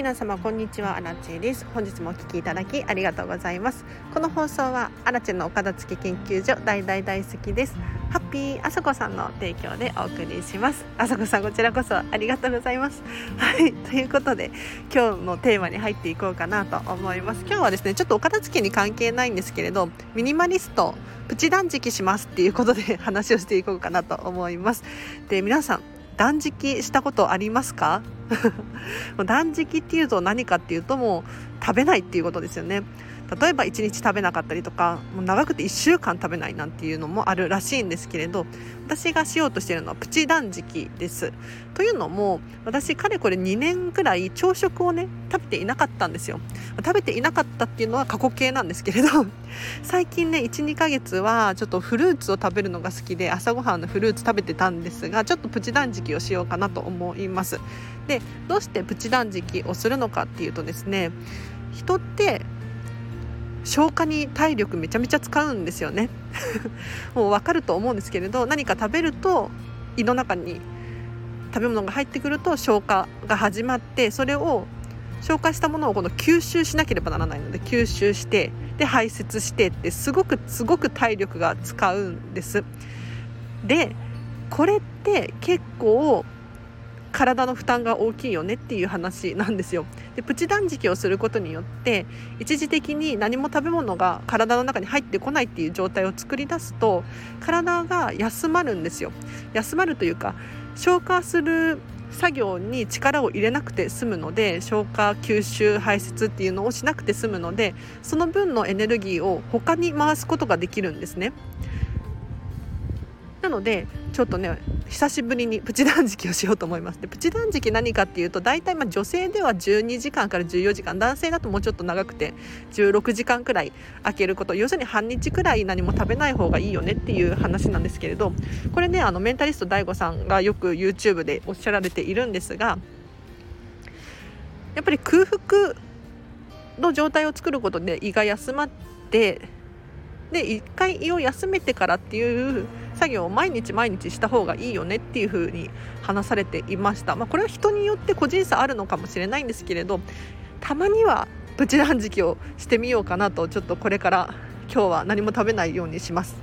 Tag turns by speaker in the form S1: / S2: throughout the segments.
S1: 皆様こんにちは。アラチェです。本日もお聞きいただきありがとうございます。この放送はアラチェのお片付研究所大大大好きです。ハッピーあさこさんの提供でお送りします。あさこさんこちらこそありがとうございます。はい。ということで今日のテーマに入っていこうかなと思います。今日はですねちょっとお片付けに関係ないんですけれどミニマリストプチ断食しますっていうことで話をしていこうかなと思います。で皆さん断食したことありますか？断食っていうと何かっていうともう食べないっていうことですよね。例えば1日食べなかったりとかもう長くて1週間食べないなんていうのもあるらしいんですけれど私がしようとしているのはプチ断食です。というのも私かれこれ2年くらい朝食をね食べていなかったんですよ。食べていなかったっていうのは過去形なんですけれど 最近ね12ヶ月はちょっとフルーツを食べるのが好きで朝ごはんのフルーツ食べてたんですがちょっとプチ断食をしようかなと思います。でどうしてプチ断食をするのかっていうとですね人って消化に体力めちゃめちゃ使うんですよね もう分かると思うんですけれど何か食べると胃の中に食べ物が入ってくると消化が始まってそれを消化したものをこの吸収しなければならないので吸収してで排泄してってすごくすごく体力が使うんです。でこれって結構体の負担が大きいよねっていう話なんですよでプチ断食をすることによって一時的に何も食べ物が体の中に入ってこないっていう状態を作り出すと体が休まるんですよ。休まるというか消化する作業に力を入れなくて済むので消化吸収排泄っていうのをしなくて済むのでその分のエネルギーを他に回すことができるんですね。なのでちょっとね久しぶりにプチ断食をしようと思いますでプチ断食何かっていうと大体まあ女性では12時間から14時間男性だともうちょっと長くて16時間くらい空けること要するに半日くらい何も食べない方がいいよねっていう話なんですけれどこれねあのメンタリスト DAIGO さんがよく YouTube でおっしゃられているんですがやっぱり空腹の状態を作ることで胃が休まってで一回胃を休めてからっていう作業を毎日毎日した方がいいよねっていう風に話されていました、まあ、これは人によって個人差あるのかもしれないんですけれどたまにはプチ断食をしてみようかなとちょっとこれから今日は何も食べないようにします。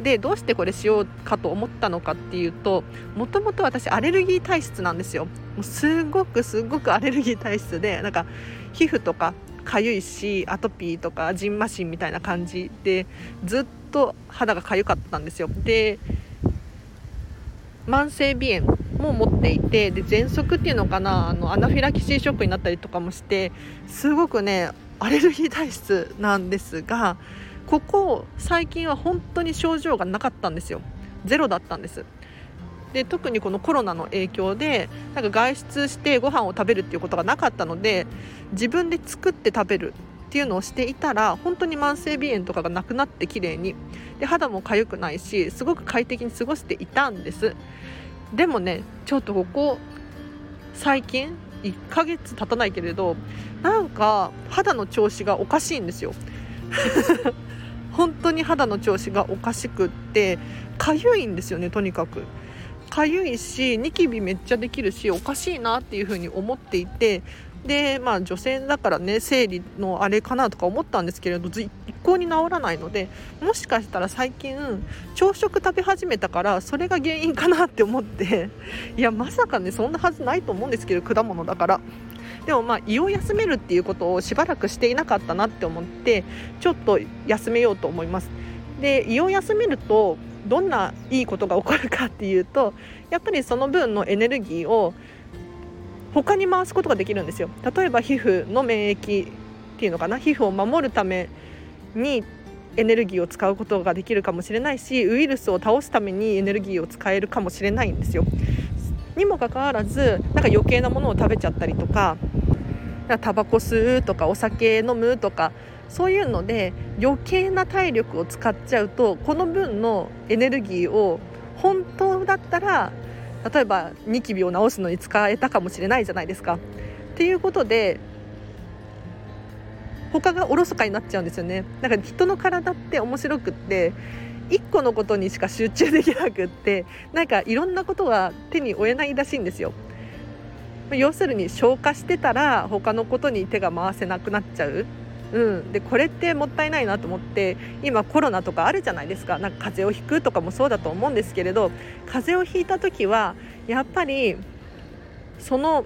S1: でどうしてこれしようかと思ったのかっていうともともと私アレルギー体質なんですよもうすごくすごくアレルギー体質でなんか皮膚とかかゆいしアトピーとかジンマシンみたいな感じでずっと肌がかゆかったんですよ。で慢性鼻炎も持っていてで喘息っていうのかなあのアナフィラキシーショックになったりとかもしてすごくねアレルギー体質なんですがここ最近は本当に症状がなかったんですよ。ゼロだったんです。で特にこのコロナの影響でなんか外出してご飯を食べるっていうことがなかったので自分で作って食べるっていうのをしていたら本当に慢性鼻炎とかがなくなって綺麗にで肌も痒くないしすごく快適に過ごしていたんです。でもねちょっとここ最近1ヶ月経たないけれどなんか肌の調子がおかしいんですよ。本当に肌の調子がおかしくって痒いんですよねとにかく。かゆいしニキビめっちゃできるしおかしいなっていうふうに思っていてでまあ女性だからね生理のあれかなとか思ったんですけれど一向に治らないのでもしかしたら最近朝食食べ始めたからそれが原因かなって思っていやまさかねそんなはずないと思うんですけど果物だから。でもまあ胃を休めるっていうことをしばらくしていなかったなって思ってちょっと休めようと思います。で胃を休めるとどんないいことが起こるかっていうとやっぱりその分のエネルギーを他に回すことができるんですよ例えば皮膚の免疫っていうのかな？皮膚を守るためにエネルギーを使うことができるかもしれないしウイルスを倒すためにエネルギーを使えるかもしれないんですよ。にもかかわらずなんか余計なものを食べちゃったりとかタバコ吸うとかお酒飲むとかそういうので余計な体力を使っちゃうとこの分のエネルギーを本当だったら例えばニキビを治すのに使えたかもしれないじゃないですか。っていうことで他がおろそかになっちゃうんですよね。だから人の体って面白くって1個のことにしか集中できなくってなんかいろんなことが手に負えないらしいんですよ。要するに消化してたら他のことに手が回せなくなっちゃう。うん、でこれってもったいないなと思って今コロナとかあるじゃないですか。なんか風邪をひくとかもそうだと思うんですけれど風邪をひいた時はやっぱりその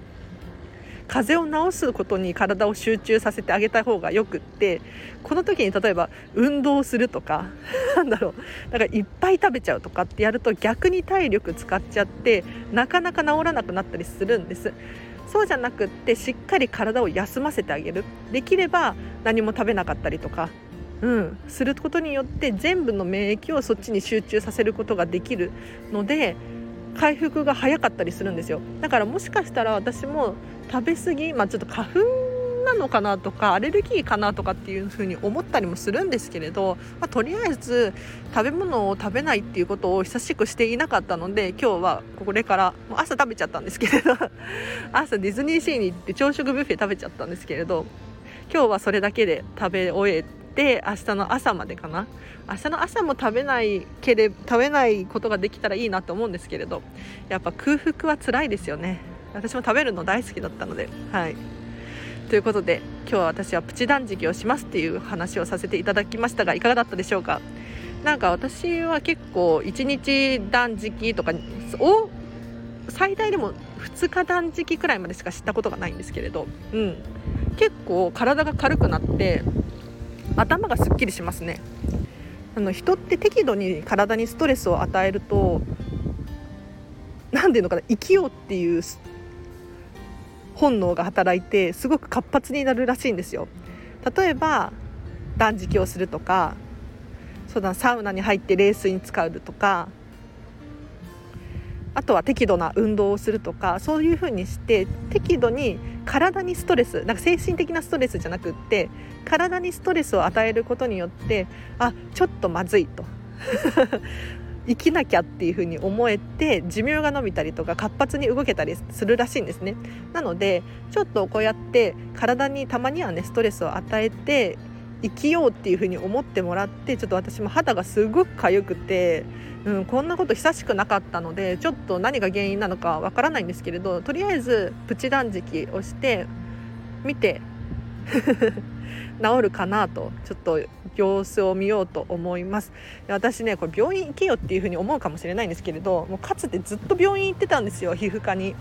S1: 風邪を治すことに体を集中させてあげた方がよくってこの時に例えば運動するとか なんだろう。だからいっぱい食べちゃうとかってやると逆に体力使っちゃってなかなか治らなくなったりするんです。そうじゃなくってしっかり体を休ませてあげる。できれば何も食べなかったりとかうん、することによって全部の免疫をそっちに集中させることができるので回復が早かったりするんですよ。だからもしかしたら私も食べ過ぎ、まあ、ちょっと花粉なのかなとかアレルギーかなとかっていうふうに思ったりもするんですけれど、まあ、とりあえず食べ物を食べないっていうことを久しくしていなかったので今日はこれからもう朝食べちゃったんですけれど 朝ディズニーシーに行って朝食ビュッフェ食べちゃったんですけれど今日はそれだけで食べ終えて明日の朝までかな。明日の朝も食べないけれ食べないことができたらいいなと思うんですけれどやっぱ空腹は辛いですよね。私も食べるの大好きだったのではい。ということで今日は私はプチ断食をしますっていう話をさせていただきましたがいかがだったでしょうか？なんか私は結構1日断食とかを最大でも2日断食くらいまでしか知ったことがないんですけれど、うん、結構体が軽くなって頭がすっきりしますね。あの人って適度に体にストレスを与えると何ていうのかな生きようっていう本能が働いてすごく活発になるらしいんですよ。例えば断食をするとかそうだサウナに入って冷水に使うとかあとは適度な運動をするとかそういうふうにして適度に体にストレスなんか精神的なストレスじゃなくって体にストレスを与えることによってあちょっとまずいと。生きなきゃっていうふうに思えて寿命が延びたりとか活発に動けたりするらしいんですね。なのでちょっとこうやって体にたまにはねストレスを与えて生きようっていうふうに思ってもらってちょっと私も肌がすごく痒くてうん、こんなこと久しくなかったのでちょっと何が原因なのかわからないんですけれどとりあえずプチ断食をして見て治るかなとちょっと様子を見ようと思います。私ねこれ病院行けよっていうふうに思うかもしれないんですけれどもうかつてずっと病院行ってたんですよ皮膚科に。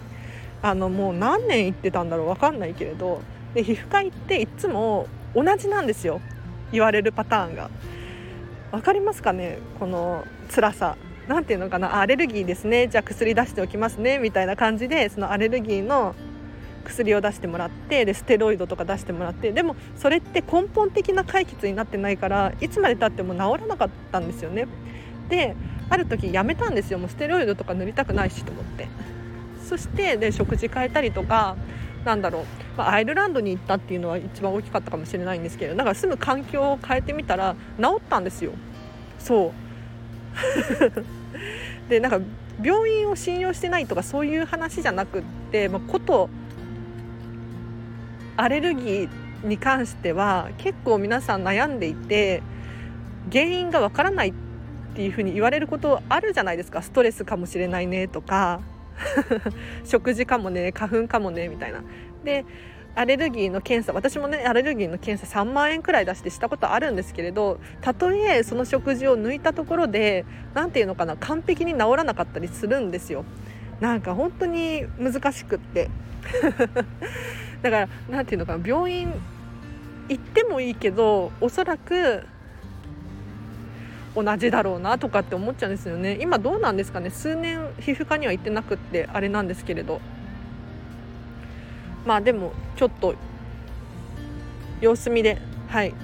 S1: あのもう何年行ってたんだろう分かんないけれど。で皮膚科行っていつも同じなんですよ言われるパターンが。分かりますかねこの辛さ。何ていうのかなアレルギーですね。じゃあ薬出しておきますねみたいな感じでそのアレルギーの薬を出してもらってでステロイドとか出してもらってでもそれって根本的な解決になってないからいつまでたっても治らなかったんですよね。である時やめたんですよ。もうステロイドとか塗りたくないしと思って。そしてで食事変えたりとかなんだろう、まあ、アイルランドに行ったっていうのは一番大きかったかもしれないんですけどだから住む環境を変えてみたら治ったんですよ。そう。でなんか病院を信用してないとかそういう話じゃなくって、まあ、ことアレルギーに関しては結構皆さん悩んでいて原因がわからないっていうふうに言われることあるじゃないですか。ストレスかもしれないねとか 食事かもね花粉かもねみたいな。でアレルギーの検査私もねアレルギーの検査3万円くらい出してしたことあるんですけれどたとえその食事を抜いたところで何て言うのかな完璧に治らなかったりするんですよ。なんか本当に難しくって。だから何て言うのかな病院行ってもいいけどおそらく同じだろうなとかって思っちゃうんですよね。今どうなんですかね。数年皮膚科には行ってなくってあれなんですけれど。まあでもちょっと様子見ではい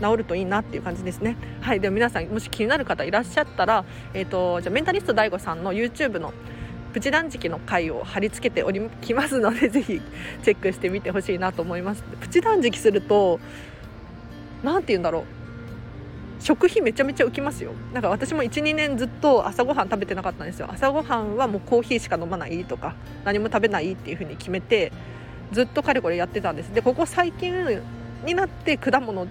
S1: 治るといいなっていう感じですね。はい、でも皆さんもし気になる方いらっしゃったら、えーと、じゃメンタリスト DAIGO さんの YouTube のプチ断食の回を貼り付けておりきますのでぜひチェックしてみてほしいなと思います。プチ断食すると何て言うんだろう。食費めちゃめちゃ浮きますよ。なんか私も12年ずっと朝ごはん食べてなかったんですよ。朝ごはんはもうコーヒーしか飲まないとか何も食べないっていう風に決めてずっとかれこれやってたんです。でここ最近になって果物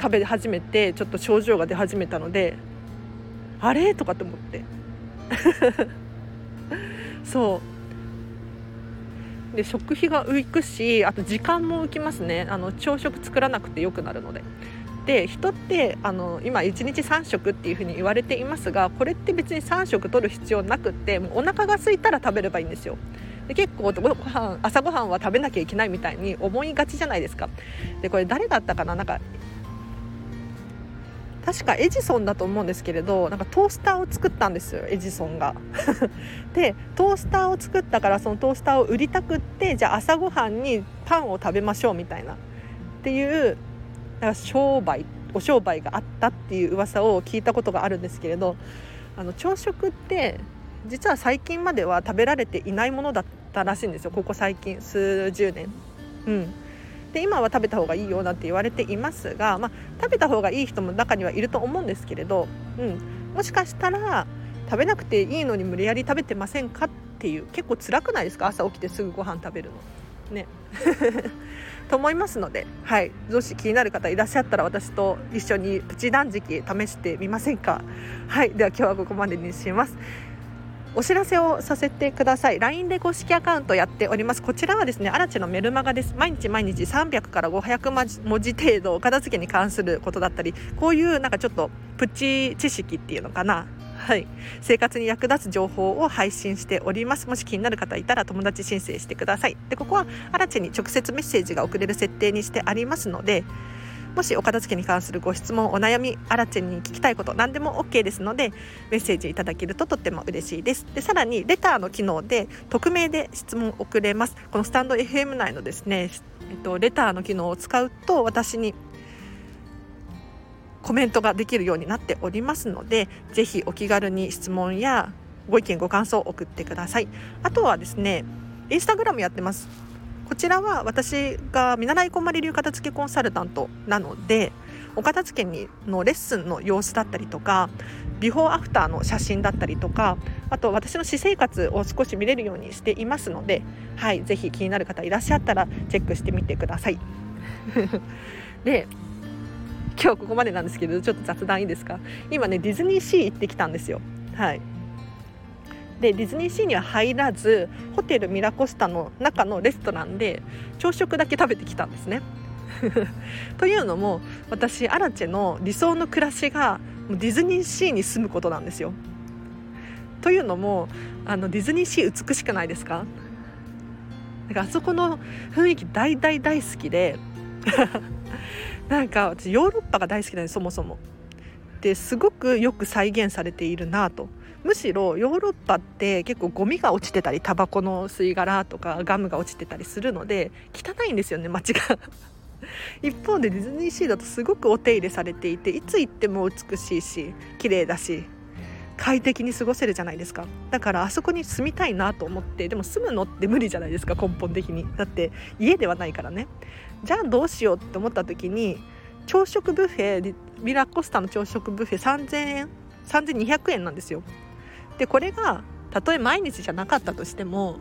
S1: 食べ始めてちょっと症状が出始めたのであれ？とかって思って。そうで食費が浮くしあと時間も浮きますねあの朝食作らなくてよくなるので。で人ってあの今1日3食っていうふうに言われていますがこれって別に3食取る必要なくってもうお腹が空いたら食べればいいんですよ。で結構ご飯朝ごはんは食べなきゃいけないみたいに思いがちじゃないですか。でこれ誰だったかな？なんか確かエジソンだと思うんですけれどなんかトースターを作ったんですよエジソンが。でトースターを作ったからそのトースターを売りたくってじゃあ朝ごはんにパンを食べましょうみたいなっていうなんか商売お商売があったっていう噂を聞いたことがあるんですけれどあの朝食って実は最近までは食べられていないものだったらしいんですよここ最近数十年。うんで今は食べた方がいいよなんて言われていますが、まあ、食べた方がいい人も中にはいると思うんですけれど、うん、もしかしたら食べなくていいのに無理やり食べてませんかっていう結構辛くないですか？朝起きてすぐご飯食べるの。ね と思いますので、はい、もし気になる方いらっしゃったら私と一緒にプチ断食試してみませんか？はい、では今日はここまでにします。お知らせをさせてください。LINE で公式アカウントやっております。こちらはですねアラチのメルマガです。毎日毎日300から500文字程度片付けに関することだったりこういうなんかちょっとプチ知識っていうのかな。はい、生活に役立つ情報を配信しております。もし気になる方いたら友達申請してください。でここはアラチに直接メッセージが送れる設定にしてありますのでもしお片付けに関するご質問お悩みアラチェに聞きたいこと何でも OK ですのでメッセージいただけるととっても嬉しいです。でさらにレターの機能で匿名で質問を送れます。このスタンド FM 内のですね、えっと、レターの機能を使うと私にコメントができるようになっておりますのでぜひお気軽に質問やご意見ご感想を送ってください。あとはですねインスタグラムやってます。こちらは私が見習いこまり流片付けコンサルタントなのでお片付けにのレッスンの様子だったりとかビフォーアフターの写真だったりとかあと私の私生活を少し見れるようにしていますので、はい、ぜひ気になる方いらっしゃったらチェックしてみてください。で今日ここまでなんですけどちょっと雑談いいですか？今ねディズニーシー行ってきたんですよ。はいでディズニーシーには入らずホテルミラコスタの中のレストランで朝食だけ食べてきたんですね。というのも私アラチェの理想の暮らしがディズニーシーに住むことなんですよ。というのもあのディズニーシー美しくないですか？なんかあそこの雰囲気大大大好きで なんか私ヨーロッパが大好きなんですそもそも。ですごくよく再現されているなとむしろヨーロッパって結構ゴミが落ちてたりタバコの吸い殻とかガムが落ちてたりするので汚いんですよね街が。一方でディズニーシーだとすごくお手入れされていていつ行っても美しいし綺麗だし快適に過ごせるじゃないですか。だからあそこに住みたいなと思ってでも住むのって無理じゃないですか根本的に。だって家ではないからね。じゃあどうしようって思った時に朝食ブッフェミラコスタの朝食ブッフェ3000円3200円なんですよ。でこれがたとえ毎日じゃなかったとしても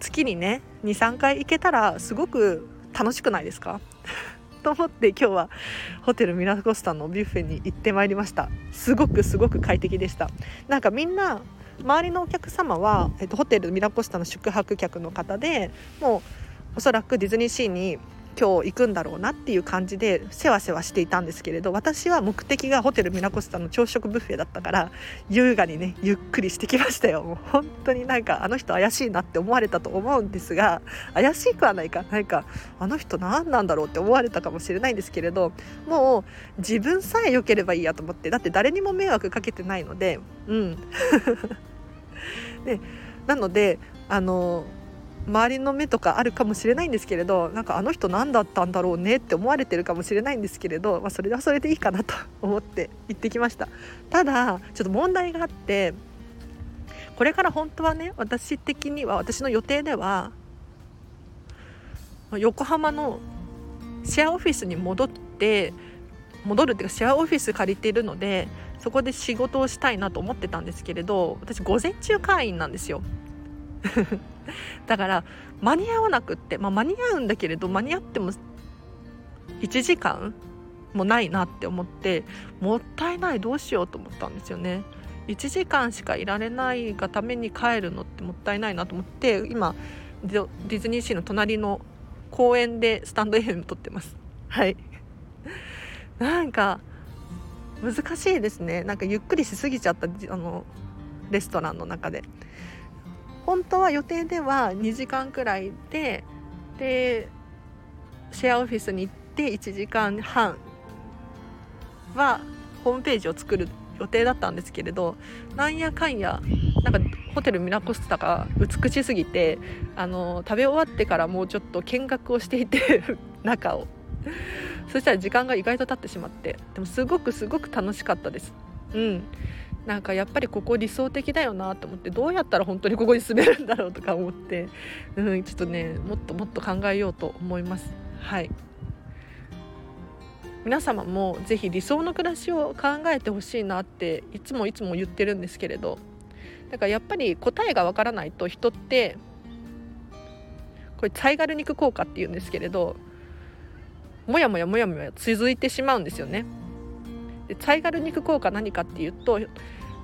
S1: 月にね23回行けたらすごく楽しくないですか？と思って今日はホテルミラコスタのビュッフェに行ってまいりました。すごくすごく快適でした。なんかみんな周りのお客様は、えっと、ホテルミラコスタの宿泊客の方でもうおそらくディズニーシーに今日行くんだろうなっていう感じでせわせわしていたんですけれど私は目的がホテルミラコスタの朝食ブッフェだったから優雅にねゆっくりしてきましたよ。もう本当になんかあの人怪しいなって思われたと思うんですが怪しくはないかなんかあの人何なんだろうって思われたかもしれないんですけれどもう自分さえ良ければいいやと思ってだって誰にも迷惑かけてないのでうん。でなのであの周りの目とかあるかもしれないんですけれどなんかあの人何だったんだろうねって思われてるかもしれないんですけれど、まあ、それはそれでいいかなと思って行ってきました。ただちょっと問題があってこれから本当はね私的には私の予定では横浜のシェアオフィスに戻って戻るっていうかシェアオフィス借りてるのでそこで仕事をしたいなと思ってたんですけれど私午前中会員なんですよ。だから間に合わなくって、まあ、間に合うんだけれど間に合っても1時間もないなって思ってもったいないどうしようと思ったんですよね。1時間しかいられないがために帰るのってもったいないなと思って今ディズニーシーの隣の公園でスタンド FM 撮ってます。はい。なんか難しいですね。なんかゆっくりしすぎちゃったあのレストランの中で。本当は予定では2時間くらいででシェアオフィスに行って1時間半はホームページを作る予定だったんですけれどなんやかんやなんかホテルミラコスタが美しすぎてあの食べ終わってからもうちょっと見学をしていて 中を。そしたら時間が意外と経ってしまってでもすごくすごく楽しかったです。うん。なんかやっぱりここ理想的だよなと思ってどうやったら本当にここに住めるんだろうとか思って、うん、ちょっとねもっともっと考えようと思います。はい。皆様もぜひ理想の暮らしを考えてほしいなっていつもいつも言ってるんですけれど。だからやっぱり答えがわからないと人ってこれサイガル肉効果っていうんですけれどもやもやもやもや続いてしまうんですよね。でサイガル肉効果何かっていうと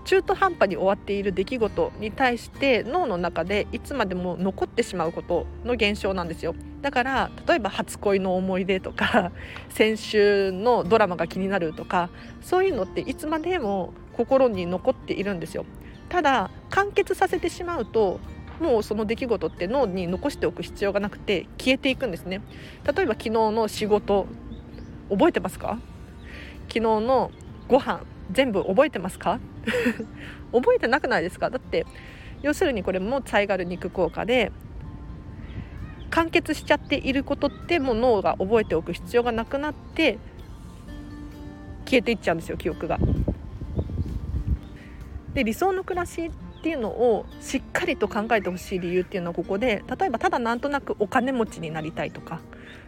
S1: 中途半端に終わっている出来事に対して脳の中でいつまでも残ってしまうことの現象なんですよ。だから例えば初恋の思い出とか 先週のドラマが気になるとかそういうのっていつまでも心に残っているんですよ。ただ完結させてしまうともうその出来事って脳に残しておく必要がなくて消えていくんですね。例えば昨日の仕事覚えてますか？昨日のご飯全部覚えてますか？覚えてなくないですか？だって要するにこれもサイガル肉効果で完結しちゃっていることってもう脳が覚えておく必要がなくなって消えていっちゃうんですよ記憶が。で理想の暮らしっていうのをしっかりと考えてほしい理由っていうのはここで例えばただなんとなくお金持ちになりたいとか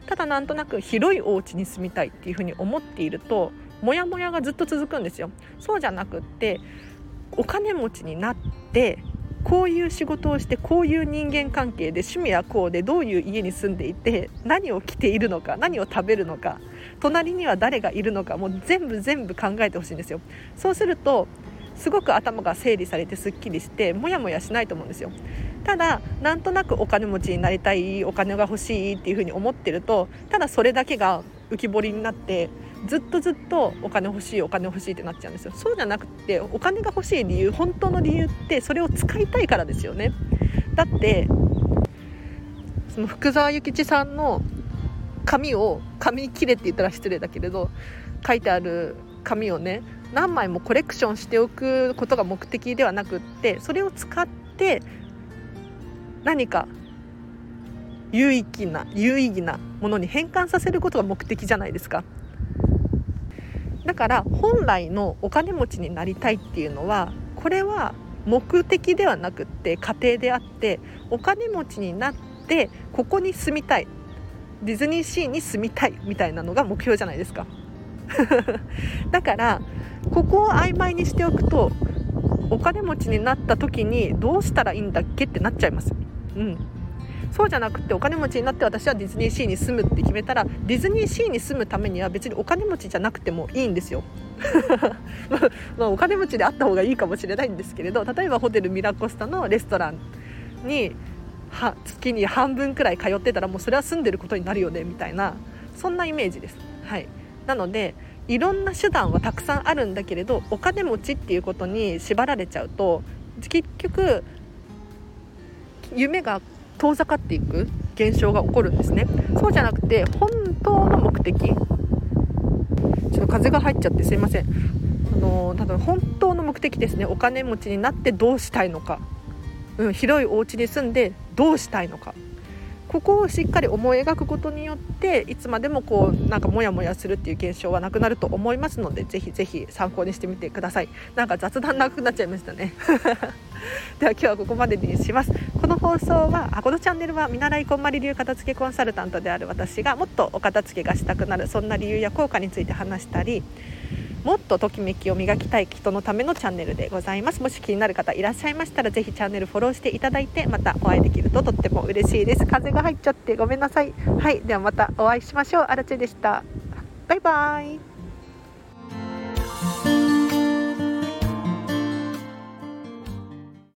S1: ただなんとなく広いお家に住みたいっていうふうに思っているとモヤモヤがずっと続くんですよ。そうじゃなくってお金持ちになってこういう仕事をしてこういう人間関係で趣味はこうでどういう家に住んでいて何を着ているのか何を食べるのか隣には誰がいるのかもう全部全部考えてほしいんですよ。そうするとすごく頭が整理されてすっきりしてモヤモヤしないと思うんですよ。ただなんとなくお金持ちになりたいお金が欲しいっていうふうに思ってるとただそれだけが浮き彫りになってずっとずっとお金欲しいお金欲しいってなっちゃうんですよ。そうじゃなくてお金が欲しい理由本当の理由ってそれを使いたいからですよね。だってその福沢諭吉さんの紙を紙切れって言ったら失礼だけれど書いてある紙をね何枚もコレクションしておくことが目的ではなくってそれを使って何か有意義な有意義なものに変換させることが目的じゃないですか。だから本来のお金持ちになりたいっていうのはこれは目的ではなくって家庭であってお金持ちになってここに住みたいディズニーシーに住みたいみたいなのが目標じゃないですか だからここを曖昧にしておくとお金持ちになった時にどうしたらいいんだっけってなっちゃいます。うんそうじゃなくてお金持ちになって私はディズニーシーに住むって決めたらディズニーシーに住むためには別にお金持ちじゃなくてもいいんですよ。まあ、お金持ちであった方がいいかもしれないんですけれど例えばホテルミラコスタのレストランには月に半分くらい通ってたらもうそれは住んでることになるよねみたいなそんなイメージです。はい、なのでいろんな手段はたくさんあるんだけれどお金持ちっていうことに縛られちゃうと結局夢が遠ざかっていく現象が起こるんですね。そうじゃなくて本当の目的。ちょっと風が入っちゃってすいません。あの多分本当の目的ですね。お金持ちになってどうしたいのか、うん、広いお家に住んでどうしたいのか。ここをしっかり思い描くことによっていつまでもこうなんかモヤモヤするっていう現象はなくなると思いますのでぜひぜひ参考にしてみてください。なんか雑談長くなっちゃいましたね。では今日はここまでにします。この放送はあこのチャンネルは見習いこんまり流片付けコンサルタントである私がもっとお片付けがしたくなるそんな理由や効果について話したりもっとときめきを磨きたい人のためのチャンネルでございます。もし気になる方いらっしゃいましたら是非チャンネルフォローしていただいてまたお会いできるととっても嬉しいです。風が入っちゃってごめんなさい。はい。ではまたお会いしましょう。あらちでした。バイバーイ。